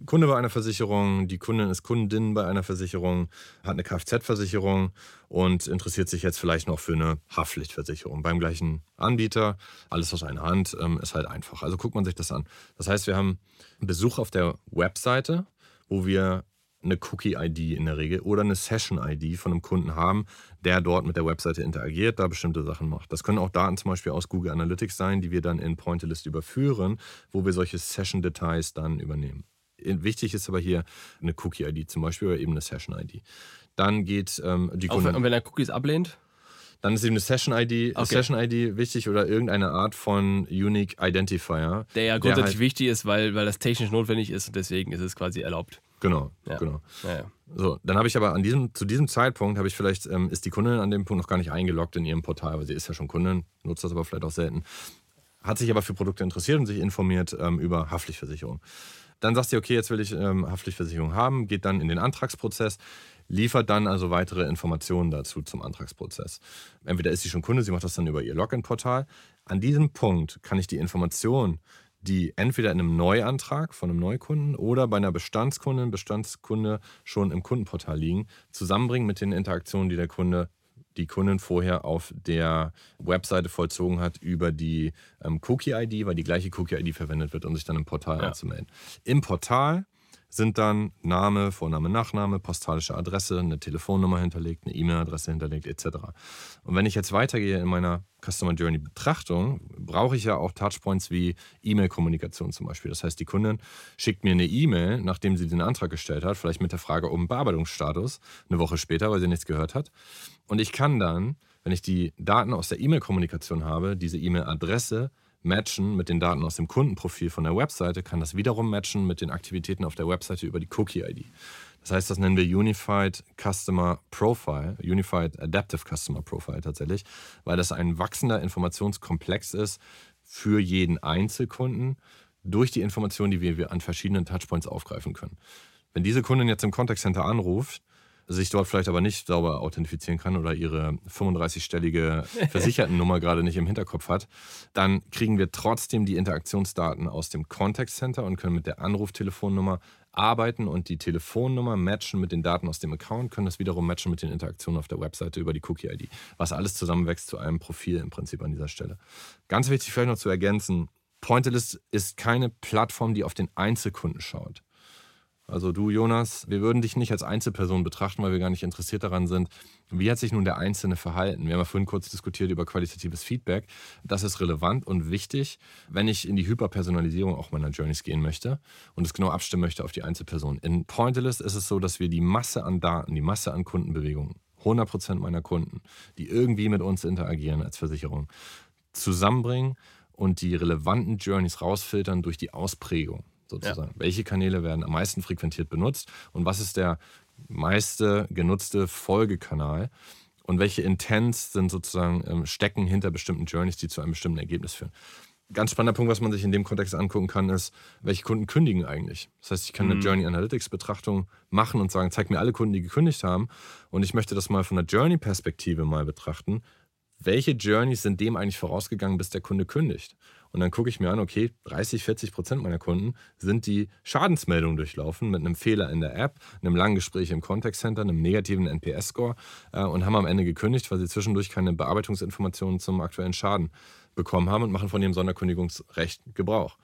Kunde bei einer Versicherung, die Kundin ist Kundin bei einer Versicherung, hat eine Kfz-Versicherung und interessiert sich jetzt vielleicht noch für eine Haftpflichtversicherung beim gleichen Anbieter. Alles aus einer Hand ähm, ist halt einfach. Also guckt man sich das an. Das heißt, wir haben einen Besuch auf der Webseite, wo wir eine Cookie-ID in der Regel oder eine Session-ID von einem Kunden haben, der dort mit der Webseite interagiert, da bestimmte Sachen macht. Das können auch Daten zum Beispiel aus Google Analytics sein, die wir dann in Pointerlist überführen, wo wir solche Session-Details dann übernehmen. Wichtig ist aber hier eine Cookie-ID zum Beispiel oder eben eine Session-ID. Dann geht ähm, die Kunden. Und wenn er Cookies ablehnt? Dann ist eben eine Session-ID okay. Session wichtig oder irgendeine Art von Unique Identifier. Der ja grundsätzlich halt wichtig ist, weil, weil das technisch notwendig ist und deswegen ist es quasi erlaubt. Genau, ja. genau. Ja, ja. So, dann habe ich aber an diesem, zu diesem Zeitpunkt habe ich vielleicht, ähm, ist die Kundin an dem Punkt noch gar nicht eingeloggt in ihrem Portal, weil sie ist ja schon Kundin, nutzt das aber vielleicht auch selten. Hat sich aber für Produkte interessiert und sich informiert ähm, über Haftpflichtversicherung. Dann sagst du, okay, jetzt will ich ähm, Haftpflichtversicherung haben, geht dann in den Antragsprozess, liefert dann also weitere Informationen dazu zum Antragsprozess. Entweder ist sie schon Kunde, sie macht das dann über ihr Login-Portal. An diesem Punkt kann ich die Informationen, die entweder in einem Neuantrag von einem Neukunden oder bei einer Bestandskundin, Bestandskunde schon im Kundenportal liegen, zusammenbringen mit den Interaktionen, die der Kunde die Kundin vorher auf der Webseite vollzogen hat über die ähm, Cookie-ID, weil die gleiche Cookie-ID verwendet wird, um sich dann im Portal ja. anzumelden. Im Portal sind dann Name, Vorname, Nachname, postalische Adresse, eine Telefonnummer hinterlegt, eine E-Mail-Adresse hinterlegt, etc. Und wenn ich jetzt weitergehe in meiner Customer Journey Betrachtung, brauche ich ja auch Touchpoints wie E-Mail-Kommunikation zum Beispiel. Das heißt, die Kundin schickt mir eine E-Mail, nachdem sie den Antrag gestellt hat, vielleicht mit der Frage um Bearbeitungsstatus, eine Woche später, weil sie nichts gehört hat. Und ich kann dann, wenn ich die Daten aus der E-Mail-Kommunikation habe, diese E-Mail-Adresse matchen mit den Daten aus dem Kundenprofil von der Webseite, kann das wiederum matchen mit den Aktivitäten auf der Webseite über die Cookie-ID. Das heißt, das nennen wir Unified Customer Profile, Unified Adaptive Customer Profile tatsächlich, weil das ein wachsender Informationskomplex ist für jeden Einzelkunden durch die Informationen, die wir an verschiedenen Touchpoints aufgreifen können. Wenn diese Kundin jetzt im Contact Center anruft, sich dort vielleicht aber nicht sauber authentifizieren kann oder ihre 35-stellige Versichertennummer gerade nicht im Hinterkopf hat, dann kriegen wir trotzdem die Interaktionsdaten aus dem Contact Center und können mit der Anruftelefonnummer arbeiten und die Telefonnummer matchen mit den Daten aus dem Account, können das wiederum matchen mit den Interaktionen auf der Webseite über die Cookie-ID, was alles zusammenwächst zu einem Profil im Prinzip an dieser Stelle. Ganz wichtig vielleicht noch zu ergänzen, Pointerlist ist keine Plattform, die auf den Einzelkunden schaut. Also du, Jonas, wir würden dich nicht als Einzelperson betrachten, weil wir gar nicht interessiert daran sind, wie hat sich nun der Einzelne verhalten. Wir haben ja vorhin kurz diskutiert über qualitatives Feedback. Das ist relevant und wichtig, wenn ich in die Hyperpersonalisierung auch meiner Journeys gehen möchte und es genau abstimmen möchte auf die Einzelperson. In Pointerlist ist es so, dass wir die Masse an Daten, die Masse an Kundenbewegungen 100% meiner Kunden, die irgendwie mit uns interagieren als Versicherung, zusammenbringen und die relevanten Journeys rausfiltern durch die Ausprägung sozusagen. Ja. Welche Kanäle werden am meisten frequentiert benutzt und was ist der meiste genutzte Folgekanal und welche Intents sind sozusagen ähm, stecken hinter bestimmten Journeys, die zu einem bestimmten Ergebnis führen. Ganz spannender Punkt, was man sich in dem Kontext angucken kann, ist, welche Kunden kündigen eigentlich. Das heißt, ich kann eine mhm. Journey Analytics Betrachtung machen und sagen, zeig mir alle Kunden, die gekündigt haben. Und ich möchte das mal von der Journey-Perspektive mal betrachten. Welche Journeys sind dem eigentlich vorausgegangen, bis der Kunde kündigt? Und dann gucke ich mir an, okay, 30, 40 Prozent meiner Kunden sind die Schadensmeldung durchlaufen mit einem Fehler in der App, einem langen Gespräch im Contact Center, einem negativen NPS-Score äh, und haben am Ende gekündigt, weil sie zwischendurch keine Bearbeitungsinformationen zum aktuellen Schaden bekommen haben und machen von ihrem Sonderkündigungsrecht Gebrauch.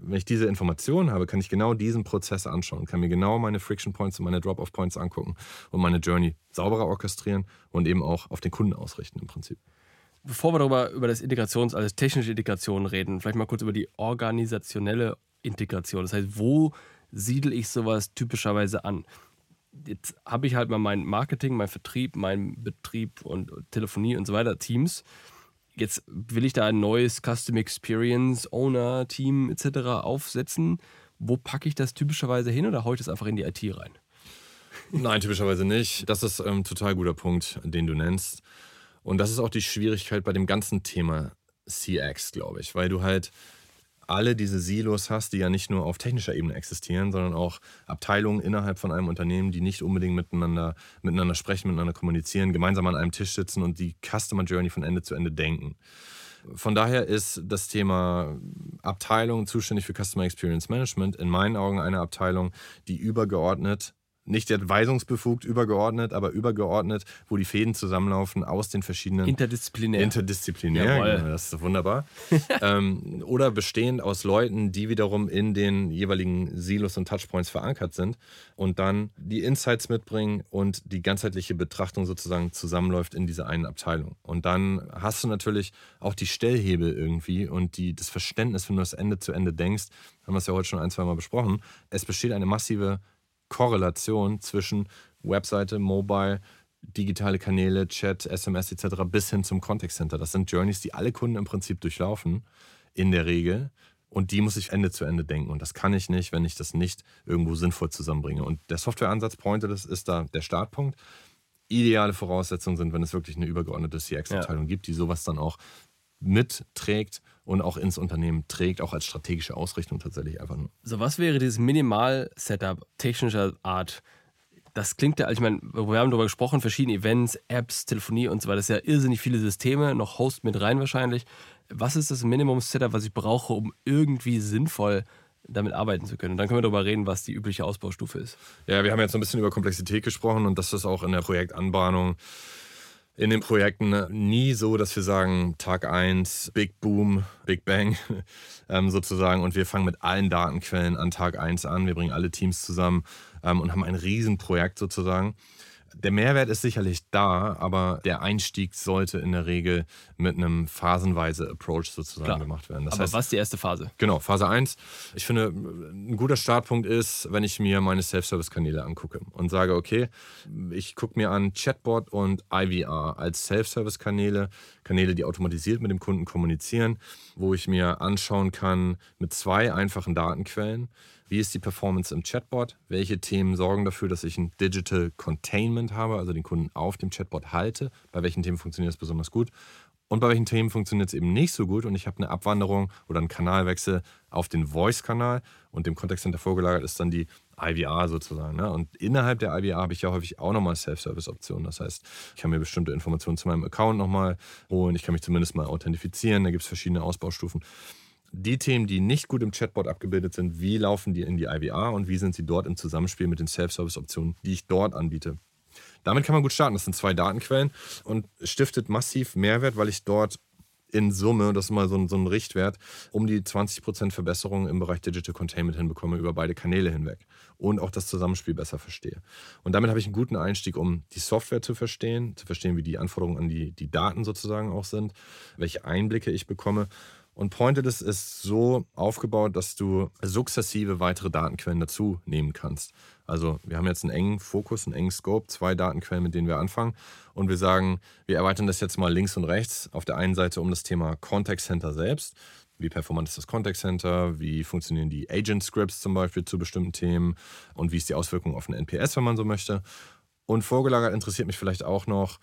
Wenn ich diese Informationen habe, kann ich genau diesen Prozess anschauen, kann mir genau meine Friction Points und meine Drop-off Points angucken und meine Journey sauberer orchestrieren und eben auch auf den Kunden ausrichten im Prinzip bevor wir darüber über das Integrations-, also technische Integration reden, vielleicht mal kurz über die organisationelle Integration. Das heißt, wo siedle ich sowas typischerweise an? Jetzt habe ich halt mal mein Marketing, mein Vertrieb, mein Betrieb und Telefonie und so weiter, Teams. Jetzt will ich da ein neues Custom Experience Owner Team etc. aufsetzen. Wo packe ich das typischerweise hin oder haue ich das einfach in die IT rein? Nein, typischerweise nicht. Das ist ein ähm, total guter Punkt, den du nennst. Und das ist auch die Schwierigkeit bei dem ganzen Thema CX, glaube ich, weil du halt alle diese Silos hast, die ja nicht nur auf technischer Ebene existieren, sondern auch Abteilungen innerhalb von einem Unternehmen, die nicht unbedingt miteinander, miteinander sprechen, miteinander kommunizieren, gemeinsam an einem Tisch sitzen und die Customer Journey von Ende zu Ende denken. Von daher ist das Thema Abteilung zuständig für Customer Experience Management in meinen Augen eine Abteilung, die übergeordnet nicht der weisungsbefugt übergeordnet, aber übergeordnet, wo die Fäden zusammenlaufen aus den verschiedenen. Interdisziplinär. Interdisziplinär, genau, das ist wunderbar. ähm, oder bestehend aus Leuten, die wiederum in den jeweiligen Silos und Touchpoints verankert sind und dann die Insights mitbringen und die ganzheitliche Betrachtung sozusagen zusammenläuft in dieser einen Abteilung. Und dann hast du natürlich auch die Stellhebel irgendwie und die, das Verständnis, wenn du das Ende zu Ende denkst, haben wir es ja heute schon ein, zwei Mal besprochen. Es besteht eine massive Korrelation zwischen Webseite, Mobile, digitale Kanäle, Chat, SMS etc. bis hin zum Contact Center. Das sind Journeys, die alle Kunden im Prinzip durchlaufen, in der Regel. Und die muss ich Ende zu Ende denken. Und das kann ich nicht, wenn ich das nicht irgendwo sinnvoll zusammenbringe. Und der Softwareansatz Pointer, das ist da der Startpunkt. Ideale Voraussetzungen sind, wenn es wirklich eine übergeordnete CX-Abteilung ja. gibt, die sowas dann auch mitträgt und auch ins Unternehmen trägt, auch als strategische Ausrichtung tatsächlich einfach nur. So, was wäre dieses Minimal-Setup technischer Art? Das klingt ja, also ich meine, wir haben darüber gesprochen, verschiedene Events, Apps, Telefonie und so weiter. Das ist ja irrsinnig viele Systeme, noch Host mit rein wahrscheinlich. Was ist das Minimum-Setup, was ich brauche, um irgendwie sinnvoll damit arbeiten zu können. Und dann können wir darüber reden, was die übliche Ausbaustufe ist. Ja, wir haben jetzt ein bisschen über Komplexität gesprochen und das ist auch in der Projektanbahnung in den Projekten nie so, dass wir sagen, Tag 1, Big Boom, Big Bang ähm, sozusagen. Und wir fangen mit allen Datenquellen an Tag 1 an, wir bringen alle Teams zusammen ähm, und haben ein Riesenprojekt sozusagen der Mehrwert ist sicherlich da, aber der Einstieg sollte in der Regel mit einem phasenweise Approach sozusagen Klar. gemacht werden. Das aber heißt, was ist die erste Phase? Genau, Phase 1. Ich finde, ein guter Startpunkt ist, wenn ich mir meine Self-Service-Kanäle angucke und sage, okay, ich gucke mir an Chatbot und IVR als Self-Service-Kanäle, Kanäle, die automatisiert mit dem Kunden kommunizieren, wo ich mir anschauen kann mit zwei einfachen Datenquellen, wie ist die Performance im Chatbot? Welche Themen sorgen dafür, dass ich ein Digital Containment habe, also den Kunden auf dem Chatbot halte? Bei welchen Themen funktioniert es besonders gut? Und bei welchen Themen funktioniert es eben nicht so gut und ich habe eine Abwanderung oder einen Kanalwechsel auf den Voice-Kanal und dem Contact Center vorgelagert ist dann die IVR sozusagen. Ne? Und innerhalb der IVR habe ich ja häufig auch nochmal Self-Service-Optionen. Das heißt, ich kann mir bestimmte Informationen zu meinem Account nochmal holen, ich kann mich zumindest mal authentifizieren, da gibt es verschiedene Ausbaustufen die Themen, die nicht gut im Chatbot abgebildet sind, wie laufen die in die IVR und wie sind sie dort im Zusammenspiel mit den Self-Service-Optionen, die ich dort anbiete. Damit kann man gut starten. Das sind zwei Datenquellen und stiftet massiv Mehrwert, weil ich dort in Summe, das ist mal so ein, so ein Richtwert, um die 20% Verbesserung im Bereich Digital Containment hinbekomme über beide Kanäle hinweg und auch das Zusammenspiel besser verstehe. Und damit habe ich einen guten Einstieg, um die Software zu verstehen, zu verstehen, wie die Anforderungen an die, die Daten sozusagen auch sind, welche Einblicke ich bekomme Und Pointedest ist so aufgebaut, dass du sukzessive weitere Datenquellen dazu nehmen kannst. Also wir haben jetzt einen engen Fokus, einen engen Scope, zwei Datenquellen, mit denen wir anfangen. Und wir sagen, wir erweitern das jetzt mal links und rechts. Auf der einen Seite um das Thema Contact Center selbst. Wie performant ist das Contact Center? Wie funktionieren die Agent Scripts zum Beispiel zu bestimmten Themen? Und wie ist die Auswirkung auf einen NPS, wenn man so möchte? Und vorgelagert interessiert mich vielleicht auch noch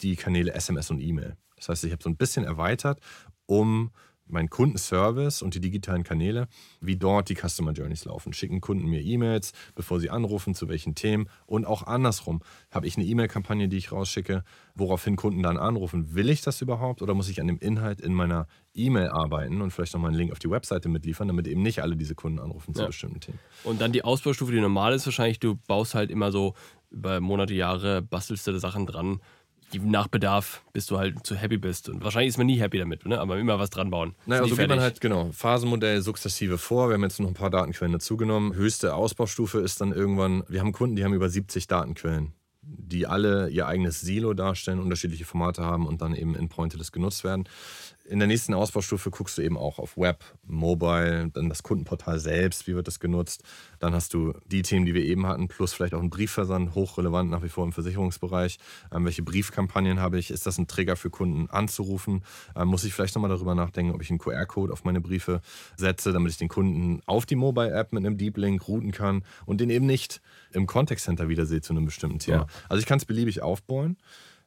die Kanäle SMS und E-Mail. Das heißt, ich habe so ein bisschen erweitert, um meinen Kundenservice und die digitalen Kanäle, wie dort die Customer Journeys laufen. Schicken Kunden mir E-Mails, bevor sie anrufen, zu welchen Themen. Und auch andersrum. Habe ich eine E-Mail-Kampagne, die ich rausschicke, woraufhin Kunden dann anrufen. Will ich das überhaupt oder muss ich an dem Inhalt in meiner E-Mail arbeiten und vielleicht nochmal einen Link auf die Webseite mitliefern, damit eben nicht alle diese Kunden anrufen zu ja. bestimmten Themen. Und dann die Ausbaustufe, die normal ist, wahrscheinlich, du baust halt immer so über Monate, Jahre, bastelst du Sachen dran nach Bedarf, bis du halt zu happy bist. Und wahrscheinlich ist man nie happy damit, ne? aber immer was dran bauen. Naja, also geht man halt, genau, Phasenmodell sukzessive vor. Wir haben jetzt noch ein paar Datenquellen dazugenommen. Höchste Ausbaustufe ist dann irgendwann, wir haben Kunden, die haben über 70 Datenquellen die alle ihr eigenes Silo darstellen, unterschiedliche Formate haben und dann eben in Pointless genutzt werden. In der nächsten Ausbaustufe guckst du eben auch auf Web, Mobile, dann das Kundenportal selbst, wie wird das genutzt. Dann hast du die Themen, die wir eben hatten, plus vielleicht auch einen Briefversand, hochrelevant nach wie vor im Versicherungsbereich. Ähm, welche Briefkampagnen habe ich? Ist das ein Trigger für Kunden anzurufen? Ähm, muss ich vielleicht nochmal darüber nachdenken, ob ich einen QR-Code auf meine Briefe setze, damit ich den Kunden auf die Mobile-App mit einem Deep Link routen kann und den eben nicht im Contact Center wiedersehe zu einem bestimmten Thema. Ja. Also ich kann es beliebig aufbauen.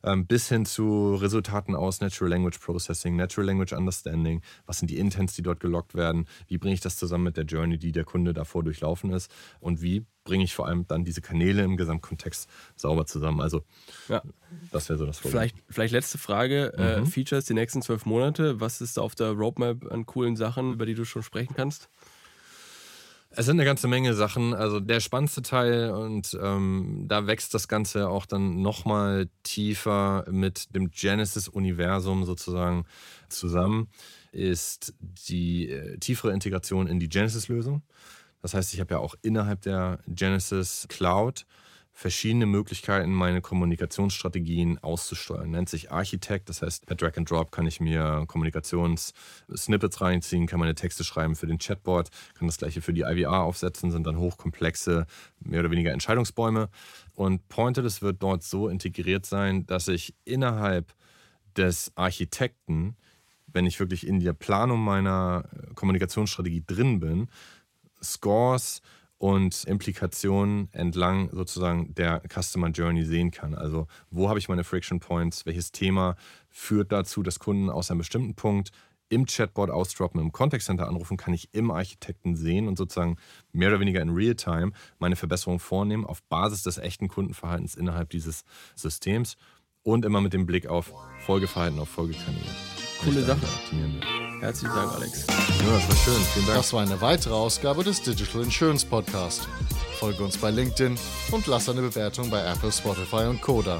Ähm, bis hin zu Resultaten aus Natural Language Processing, Natural Language Understanding. Was sind die Intents, die dort gelockt werden? Wie bringe ich das zusammen mit der Journey, die der Kunde davor durchlaufen ist? Und wie bringe ich vor allem dann diese Kanäle im Gesamtkontext sauber zusammen? Also, ja. das wäre so das Problem. Vielleicht, vielleicht letzte Frage: äh, mhm. äh, Features die nächsten zwölf Monate. Was ist auf der Roadmap an coolen Sachen, über die du schon sprechen kannst? Es sind eine ganze Menge Sachen. Also der spannendste Teil und ähm, da wächst das Ganze auch dann nochmal tiefer mit dem Genesis-Universum sozusagen zusammen, ist die äh, tiefere Integration in die Genesis-Lösung. Das heißt, ich habe ja auch innerhalb der Genesis Cloud verschiedene Möglichkeiten, meine Kommunikationsstrategien auszusteuern. Nennt sich Architekt, das heißt, per Drag and Drop kann ich mir Kommunikationssnippets reinziehen, kann meine Texte schreiben für den Chatbot, kann das gleiche für die IVR aufsetzen, sind dann hochkomplexe, mehr oder weniger Entscheidungsbäume. Und Pointerless wird dort so integriert sein, dass ich innerhalb des Architekten, wenn ich wirklich in der Planung meiner Kommunikationsstrategie drin bin, Scores, und Implikationen entlang sozusagen der Customer Journey sehen kann. Also wo habe ich meine Friction Points, welches Thema führt dazu, dass Kunden aus einem bestimmten Punkt im Chatbot ausdroppen, im Contact Center anrufen, kann ich im Architekten sehen und sozusagen mehr oder weniger in Real-Time meine Verbesserung vornehmen auf Basis des echten Kundenverhaltens innerhalb dieses Systems und immer mit dem Blick auf Folgeverhalten, auf Folgekanäle. Coole Sache. Herzlichen Dank, Alex. Ja, das war schön. Vielen Dank. Das war eine weitere Ausgabe des Digital Insurance Podcast. Folge uns bei LinkedIn und lass eine Bewertung bei Apple, Spotify und Koda.